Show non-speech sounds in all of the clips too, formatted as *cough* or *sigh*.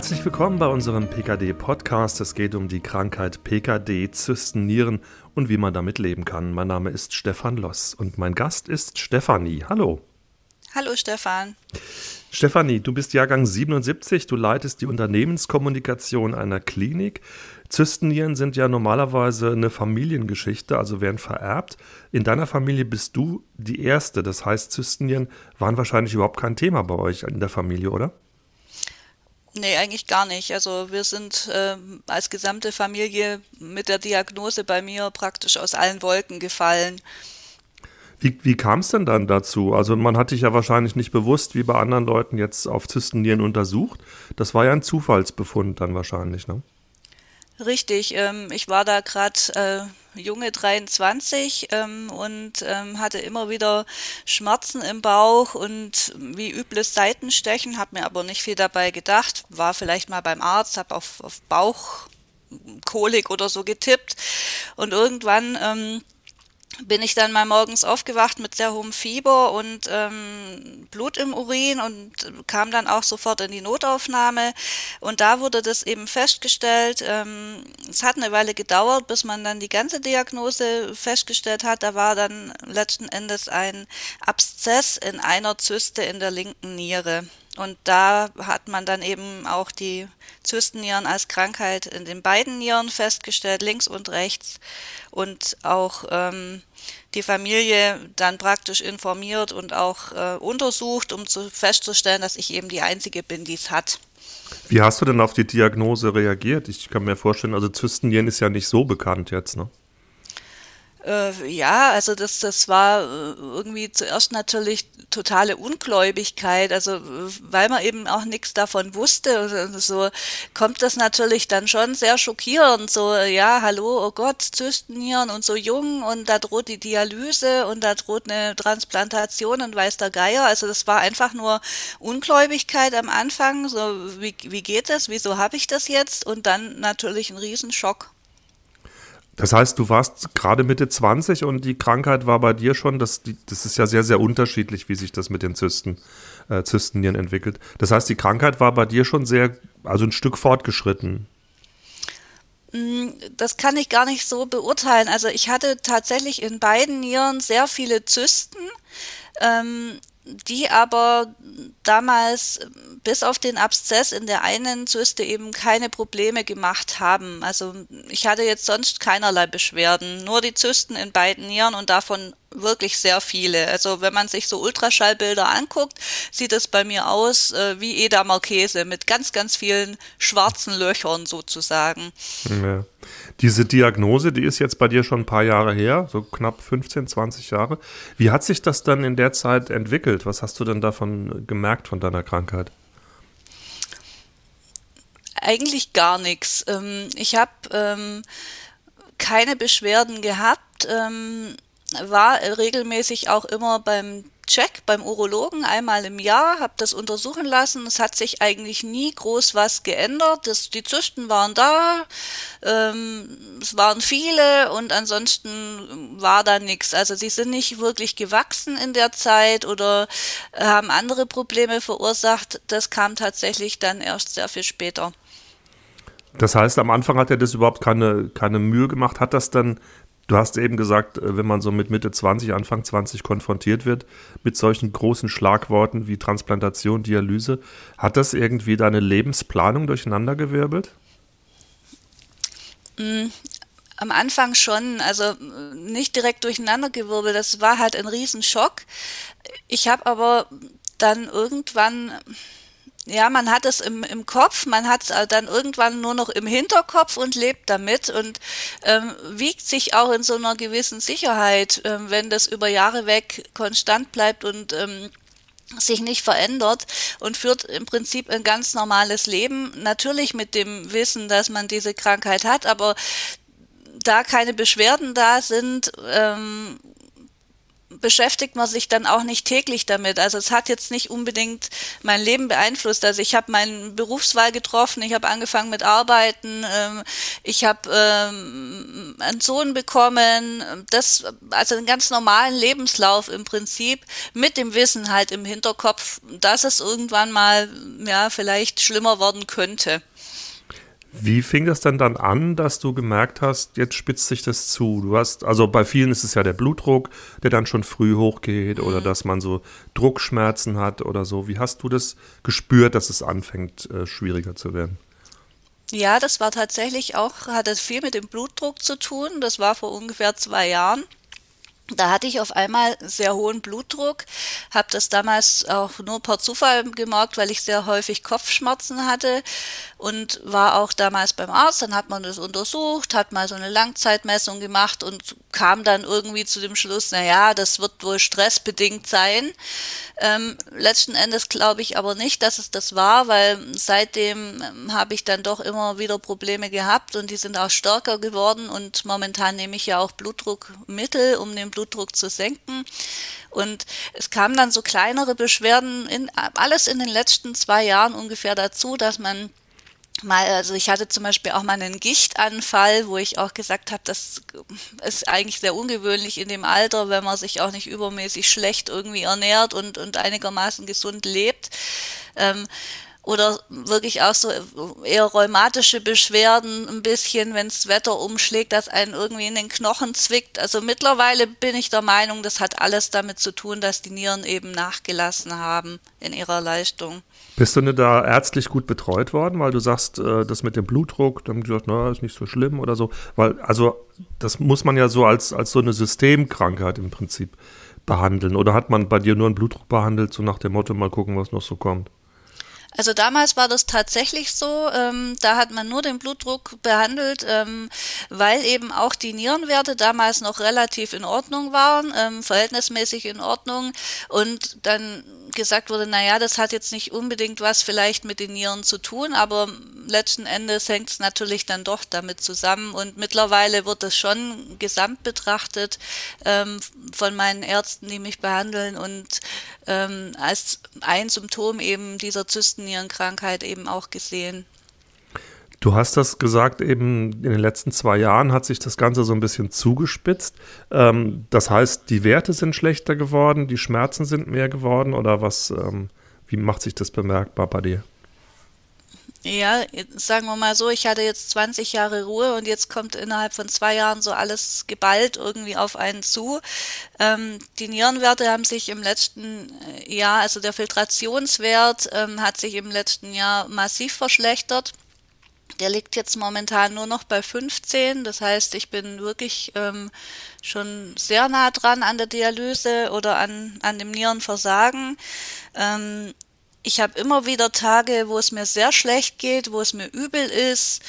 Herzlich willkommen bei unserem PKD-Podcast. Es geht um die Krankheit PKD, Zystennieren und wie man damit leben kann. Mein Name ist Stefan Loss und mein Gast ist Stefanie. Hallo. Hallo Stefan. Stefanie, du bist Jahrgang 77, du leitest die Unternehmenskommunikation einer Klinik. Zystennieren sind ja normalerweise eine Familiengeschichte, also werden vererbt. In deiner Familie bist du die Erste, das heißt, Zystennieren waren wahrscheinlich überhaupt kein Thema bei euch in der Familie, oder? Nee, eigentlich gar nicht. Also wir sind äh, als gesamte Familie mit der Diagnose bei mir praktisch aus allen Wolken gefallen. Wie, wie kam es denn dann dazu? Also man hat dich ja wahrscheinlich nicht bewusst wie bei anderen Leuten jetzt auf Zystennieren untersucht. Das war ja ein Zufallsbefund dann wahrscheinlich, ne? Richtig, ähm, ich war da gerade äh, junge 23 ähm, und ähm, hatte immer wieder Schmerzen im Bauch und wie übles Seitenstechen, habe mir aber nicht viel dabei gedacht, war vielleicht mal beim Arzt, habe auf, auf Bauchkolik oder so getippt. Und irgendwann ähm, bin ich dann mal morgens aufgewacht mit sehr hohem Fieber und ähm, Blut im Urin und kam dann auch sofort in die Notaufnahme. Und da wurde das eben festgestellt. Ähm, es hat eine Weile gedauert, bis man dann die ganze Diagnose festgestellt hat. Da war dann letzten Endes ein Abszess in einer Zyste in der linken Niere. Und da hat man dann eben auch die Zystennieren als Krankheit in den beiden Nieren festgestellt, links und rechts. Und auch ähm, die Familie dann praktisch informiert und auch äh, untersucht, um zu, festzustellen, dass ich eben die Einzige bin, die es hat. Wie hast du denn auf die Diagnose reagiert? Ich kann mir vorstellen, also Zystennieren ist ja nicht so bekannt jetzt, ne? Äh, ja, also das, das war äh, irgendwie zuerst natürlich totale Ungläubigkeit, also weil man eben auch nichts davon wusste, so kommt das natürlich dann schon sehr schockierend, so ja, hallo, oh Gott, Zystennieren und so jung und da droht die Dialyse und da droht eine Transplantation und weiß der Geier, also das war einfach nur Ungläubigkeit am Anfang, so wie, wie geht das, wieso habe ich das jetzt? Und dann natürlich ein Riesenschock. Das heißt, du warst gerade Mitte 20 und die Krankheit war bei dir schon, das, das ist ja sehr, sehr unterschiedlich, wie sich das mit den Zysten, äh, Zystennieren entwickelt. Das heißt, die Krankheit war bei dir schon sehr, also ein Stück fortgeschritten. Mm, das kann ich gar nicht so beurteilen. Also ich hatte tatsächlich in beiden Nieren sehr viele Zysten. Ähm, die aber damals bis auf den Abszess in der einen Zyste eben keine Probleme gemacht haben. Also ich hatte jetzt sonst keinerlei Beschwerden, nur die Zysten in beiden Nieren und davon wirklich sehr viele. Also wenn man sich so Ultraschallbilder anguckt, sieht es bei mir aus äh, wie Edamer Käse mit ganz, ganz vielen schwarzen Löchern sozusagen. Ja. Diese Diagnose, die ist jetzt bei dir schon ein paar Jahre her, so knapp 15, 20 Jahre. Wie hat sich das dann in der Zeit entwickelt? Was hast du denn davon gemerkt von deiner Krankheit? Eigentlich gar nichts. Ähm, ich habe ähm, keine Beschwerden gehabt, ähm, war regelmäßig auch immer beim Check beim Urologen einmal im Jahr, habe das untersuchen lassen. Es hat sich eigentlich nie groß was geändert. Das, die Zysten waren da, ähm, es waren viele und ansonsten war da nichts. Also sie sind nicht wirklich gewachsen in der Zeit oder haben andere Probleme verursacht. Das kam tatsächlich dann erst sehr viel später. Das heißt, am Anfang hat er das überhaupt keine, keine Mühe gemacht. Hat das dann Du hast eben gesagt, äh, wenn man so mit Mitte 20, Anfang 20 konfrontiert wird mit solchen großen Schlagworten wie Transplantation, Dialyse, hat das irgendwie deine Lebensplanung durcheinandergewirbelt? Mm, am Anfang schon, also nicht direkt durcheinandergewirbelt, das war halt ein Riesenschock. Ich habe aber dann irgendwann ja, man hat es im, im Kopf, man hat es dann irgendwann nur noch im Hinterkopf und lebt damit und ähm, wiegt sich auch in so einer gewissen Sicherheit, ähm, wenn das über Jahre weg konstant bleibt und ähm, sich nicht verändert und führt im Prinzip ein ganz normales Leben. Natürlich mit dem Wissen, dass man diese Krankheit hat, aber da keine Beschwerden da sind, ähm, beschäftigt man sich dann auch nicht täglich damit. Also es hat jetzt nicht unbedingt mein Leben beeinflusst. Also ich habe meine Berufswahl getroffen, ich habe angefangen mit Arbeiten, ähm, ich habe ähm, einen Sohn bekommen, das also einen ganz normalen Lebenslauf im Prinzip mit dem Wissen halt im Hinterkopf, dass es irgendwann mal ja vielleicht schlimmer werden könnte. Wie fing das denn dann an, dass du gemerkt hast, jetzt spitzt sich das zu? Du hast, also bei vielen ist es ja der Blutdruck, der dann schon früh hochgeht mhm. oder dass man so Druckschmerzen hat oder so. Wie hast du das gespürt, dass es anfängt, äh, schwieriger zu werden? Ja, das war tatsächlich auch, hatte viel mit dem Blutdruck zu tun. Das war vor ungefähr zwei Jahren. Da hatte ich auf einmal sehr hohen Blutdruck, habe das damals auch nur per Zufall gemerkt, weil ich sehr häufig Kopfschmerzen hatte und war auch damals beim Arzt. Dann hat man das untersucht, hat mal so eine Langzeitmessung gemacht und kam dann irgendwie zu dem Schluss, na ja, das wird wohl stressbedingt sein. Ähm, letzten Endes glaube ich aber nicht, dass es das war, weil seitdem ähm, habe ich dann doch immer wieder Probleme gehabt und die sind auch stärker geworden und momentan nehme ich ja auch Blutdruckmittel, um den Blutdruck zu senken. Und es kamen dann so kleinere Beschwerden, in, alles in den letzten zwei Jahren ungefähr dazu, dass man mal, also ich hatte zum Beispiel auch mal einen Gichtanfall, wo ich auch gesagt habe, das ist eigentlich sehr ungewöhnlich in dem Alter, wenn man sich auch nicht übermäßig schlecht irgendwie ernährt und, und einigermaßen gesund lebt. Ähm, oder wirklich auch so eher rheumatische Beschwerden ein bisschen, wenn das Wetter umschlägt, dass einen irgendwie in den Knochen zwickt. Also mittlerweile bin ich der Meinung, das hat alles damit zu tun, dass die Nieren eben nachgelassen haben in ihrer Leistung. Bist du nicht da ärztlich gut betreut worden, weil du sagst, äh, das mit dem Blutdruck, dann haben die gesagt, na, ist nicht so schlimm oder so. Weil, also, das muss man ja so als, als so eine Systemkrankheit im Prinzip behandeln. Oder hat man bei dir nur einen Blutdruck behandelt, so nach dem Motto, mal gucken, was noch so kommt? Also damals war das tatsächlich so. Ähm, da hat man nur den Blutdruck behandelt, ähm, weil eben auch die Nierenwerte damals noch relativ in Ordnung waren, ähm, verhältnismäßig in Ordnung. Und dann gesagt wurde, naja, das hat jetzt nicht unbedingt was vielleicht mit den Nieren zu tun, aber letzten Endes hängt es natürlich dann doch damit zusammen. Und mittlerweile wird es schon gesamt betrachtet ähm, von meinen Ärzten, die mich behandeln und ähm, als ein Symptom eben dieser Zystennierenkrankheit eben auch gesehen. Du hast das gesagt, eben in den letzten zwei Jahren hat sich das Ganze so ein bisschen zugespitzt. Ähm, das heißt, die Werte sind schlechter geworden, die Schmerzen sind mehr geworden oder was, ähm, wie macht sich das bemerkbar bei dir? Ja, sagen wir mal so, ich hatte jetzt 20 Jahre Ruhe und jetzt kommt innerhalb von zwei Jahren so alles geballt irgendwie auf einen zu. Ähm, die Nierenwerte haben sich im letzten äh, Jahr, also der Filtrationswert ähm, hat sich im letzten Jahr massiv verschlechtert. Der liegt jetzt momentan nur noch bei 15. Das heißt, ich bin wirklich ähm, schon sehr nah dran an der Dialyse oder an, an dem Nierenversagen. Ähm, ich habe immer wieder Tage, wo es mir sehr schlecht geht, wo es mir übel ist,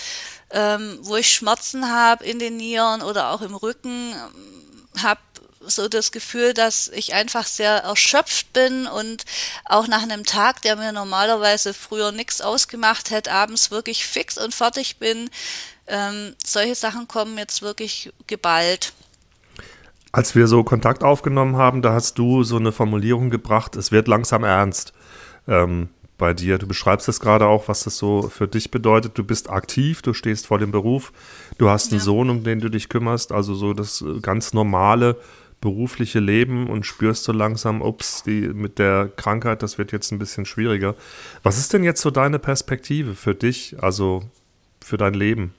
ähm, wo ich Schmerzen habe in den Nieren oder auch im Rücken, habe so das Gefühl, dass ich einfach sehr erschöpft bin und auch nach einem Tag, der mir normalerweise früher nichts ausgemacht hätte, abends wirklich fix und fertig bin. Ähm, solche Sachen kommen jetzt wirklich geballt. Als wir so Kontakt aufgenommen haben, da hast du so eine Formulierung gebracht, es wird langsam ernst ähm, bei dir. Du beschreibst es gerade auch, was das so für dich bedeutet. Du bist aktiv, du stehst vor dem Beruf, du hast einen ja. Sohn, um den du dich kümmerst, also so das ganz normale berufliche Leben und spürst so langsam, ups, die mit der Krankheit, das wird jetzt ein bisschen schwieriger. Was ist denn jetzt so deine Perspektive für dich, also für dein Leben?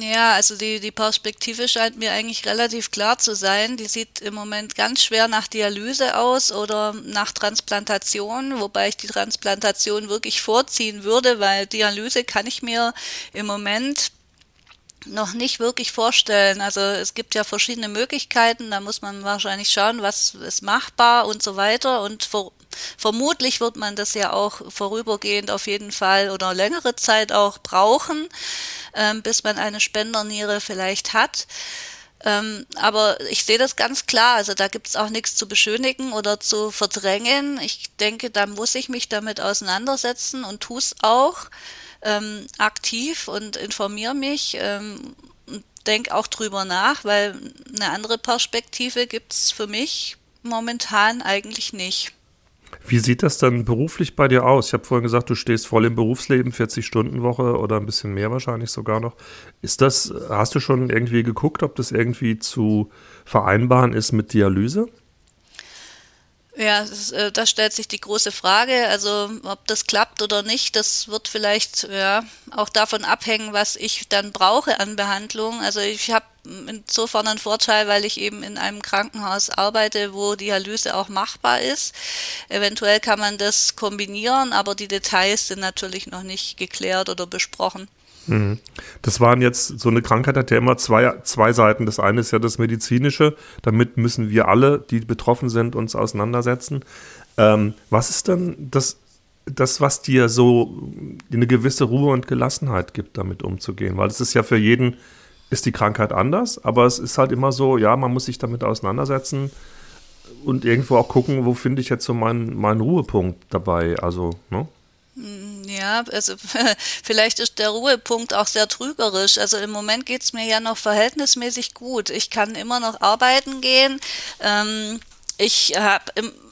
Ja, also die, die Perspektive scheint mir eigentlich relativ klar zu sein. Die sieht im Moment ganz schwer nach Dialyse aus oder nach Transplantation, wobei ich die Transplantation wirklich vorziehen würde, weil Dialyse kann ich mir im Moment noch nicht wirklich vorstellen. Also es gibt ja verschiedene Möglichkeiten, da muss man wahrscheinlich schauen, was ist machbar und so weiter. Und Vermutlich wird man das ja auch vorübergehend auf jeden Fall oder längere Zeit auch brauchen, ähm, bis man eine Spenderniere vielleicht hat. Ähm, aber ich sehe das ganz klar, also da gibt es auch nichts zu beschönigen oder zu verdrängen. Ich denke, da muss ich mich damit auseinandersetzen und tue es auch. Ähm, aktiv und informiere mich. Ähm, denke auch drüber nach, weil eine andere Perspektive gibt es für mich momentan eigentlich nicht. Wie sieht das dann beruflich bei dir aus? Ich habe vorhin gesagt, du stehst voll im Berufsleben, 40-Stunden-Woche oder ein bisschen mehr wahrscheinlich sogar noch. Ist das, hast du schon irgendwie geguckt, ob das irgendwie zu vereinbaren ist mit Dialyse? Ja, das, äh, da stellt sich die große Frage. Also ob das klappt oder nicht, das wird vielleicht ja auch davon abhängen, was ich dann brauche an Behandlung. Also ich habe insofern einen Vorteil, weil ich eben in einem Krankenhaus arbeite, wo Dialyse auch machbar ist. Eventuell kann man das kombinieren, aber die Details sind natürlich noch nicht geklärt oder besprochen. Mhm. Das waren jetzt, so eine Krankheit hat ja immer zwei, zwei Seiten. Das eine ist ja das Medizinische, damit müssen wir alle, die betroffen sind, uns auseinandersetzen. Ähm, was ist denn das, das, was dir so eine gewisse Ruhe und Gelassenheit gibt, damit umzugehen? Weil es ist ja für jeden, ist die Krankheit anders, aber es ist halt immer so, ja, man muss sich damit auseinandersetzen und irgendwo auch gucken, wo finde ich jetzt so meinen, meinen Ruhepunkt dabei. Also, ne? Hm, ja, also *laughs* vielleicht ist der Ruhepunkt auch sehr trügerisch. Also im Moment geht es mir ja noch verhältnismäßig gut. Ich kann immer noch arbeiten gehen. Ähm, ich habe,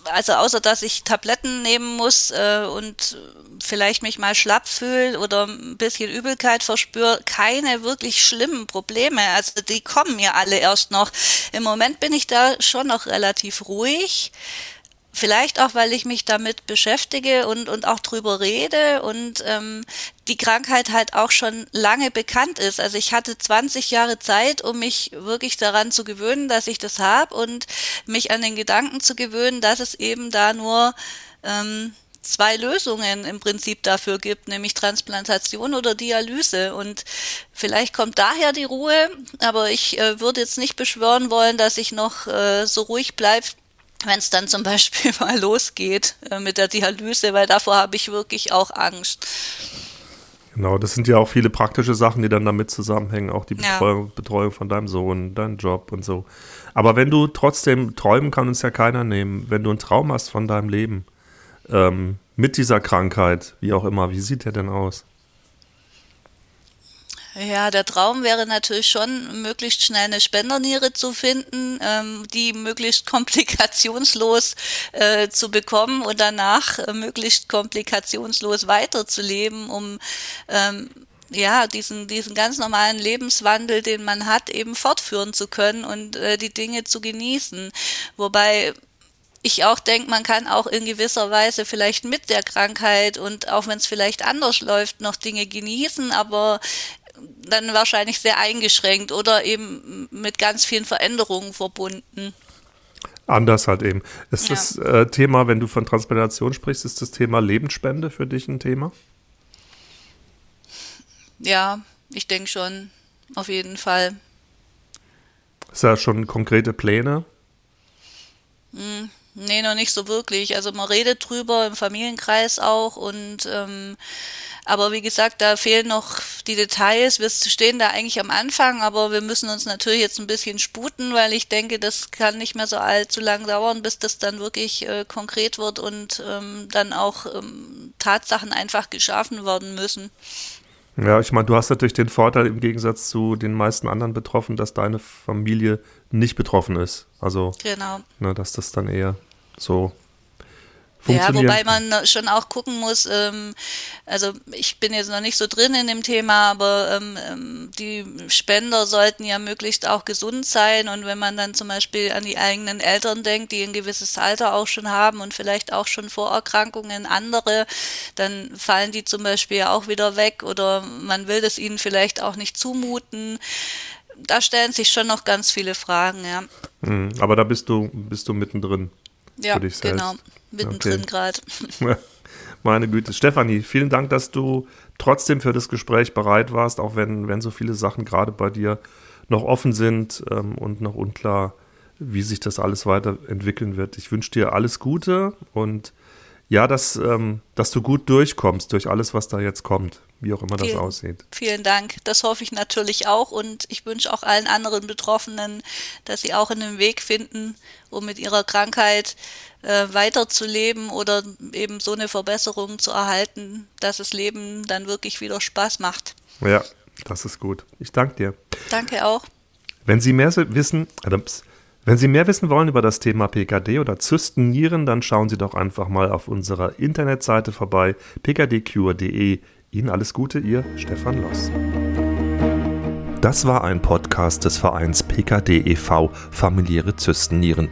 also außer dass ich Tabletten nehmen muss äh, und vielleicht mich mal schlapp fühle oder ein bisschen Übelkeit verspüre, keine wirklich schlimmen Probleme. Also die kommen mir alle erst noch. Im Moment bin ich da schon noch relativ ruhig. Vielleicht auch, weil ich mich damit beschäftige und, und auch drüber rede und ähm, die Krankheit halt auch schon lange bekannt ist. Also ich hatte 20 Jahre Zeit, um mich wirklich daran zu gewöhnen, dass ich das habe und mich an den Gedanken zu gewöhnen, dass es eben da nur ähm, zwei Lösungen im Prinzip dafür gibt, nämlich Transplantation oder Dialyse. Und vielleicht kommt daher die Ruhe, aber ich äh, würde jetzt nicht beschwören wollen, dass ich noch äh, so ruhig bleibe, wenn es dann zum *laughs* Beispiel mal losgeht äh, mit der Dialyse, weil davor habe ich wirklich auch Angst. Genau, das sind ja auch viele praktische Sachen, die dann damit zusammenhängen, auch die Betreuung, ja. Betreuung von deinem Sohn, dein Job und so. Aber wenn du trotzdem träumen kann uns ja keiner nehmen, wenn du einen Traum hast von deinem Leben ähm, mit dieser Krankheit, wie auch immer, wie sieht der denn aus? Ja, der Traum wäre natürlich schon, möglichst schnell eine Spenderniere zu finden, ähm, die möglichst *laughs* komplikationslos äh, zu bekommen und danach äh, möglichst komplikationslos weiterzuleben, um ähm, ja, diesen, diesen ganz normalen Lebenswandel, den man hat, eben fortführen zu können und äh, die Dinge zu genießen. Wobei ich auch denke, man kann auch in gewisser Weise vielleicht mit der Krankheit und auch wenn es vielleicht anders läuft, noch Dinge genießen, aber dann wahrscheinlich sehr eingeschränkt oder eben mit ganz vielen Veränderungen verbunden. Anders halt eben. Ist ja. das äh, Thema, wenn du von Transplantation sprichst, ist das Thema Lebensspende für dich ein Thema? Ja, ich denke schon, auf jeden Fall. Ist da schon konkrete Pläne? Hm, nee, noch nicht so wirklich. Also man redet drüber im Familienkreis auch und ähm, aber wie gesagt, da fehlen noch die Details. Wir stehen da eigentlich am Anfang, aber wir müssen uns natürlich jetzt ein bisschen sputen, weil ich denke, das kann nicht mehr so allzu lang dauern, bis das dann wirklich äh, konkret wird und ähm, dann auch ähm, Tatsachen einfach geschaffen werden müssen. Ja, ich meine, du hast natürlich den Vorteil im Gegensatz zu den meisten anderen Betroffenen, dass deine Familie nicht betroffen ist. Also, genau. ne, dass das dann eher so ja, wobei man schon auch gucken muss, ähm, also ich bin jetzt noch nicht so drin in dem Thema, aber ähm, ähm, die Spender sollten ja möglichst auch gesund sein und wenn man dann zum Beispiel an die eigenen Eltern denkt, die ein gewisses Alter auch schon haben und vielleicht auch schon Vorerkrankungen andere, dann fallen die zum Beispiel auch wieder weg oder man will das ihnen vielleicht auch nicht zumuten. Da stellen sich schon noch ganz viele Fragen, ja. Mhm, aber da bist du, bist du mittendrin. Ja, genau mittendrin okay. gerade. *laughs* Meine Güte. Stefanie, vielen Dank, dass du trotzdem für das Gespräch bereit warst, auch wenn, wenn so viele Sachen gerade bei dir noch offen sind ähm, und noch unklar, wie sich das alles weiterentwickeln wird. Ich wünsche dir alles Gute und ja, dass, ähm, dass du gut durchkommst durch alles, was da jetzt kommt, wie auch immer das vielen, aussieht. Vielen Dank. Das hoffe ich natürlich auch und ich wünsche auch allen anderen Betroffenen, dass sie auch einen Weg finden, um mit ihrer Krankheit äh, weiterzuleben oder eben so eine Verbesserung zu erhalten, dass das Leben dann wirklich wieder Spaß macht. Ja, das ist gut. Ich danke dir. Danke auch. Wenn Sie mehr wissen, Adams, wenn Sie mehr wissen wollen über das Thema PKD oder Zystennieren, dann schauen Sie doch einfach mal auf unserer Internetseite vorbei, pkdcure.de. Ihnen alles Gute, Ihr Stefan Loss. Das war ein Podcast des Vereins PKD e.V. Familiäre Zystennieren.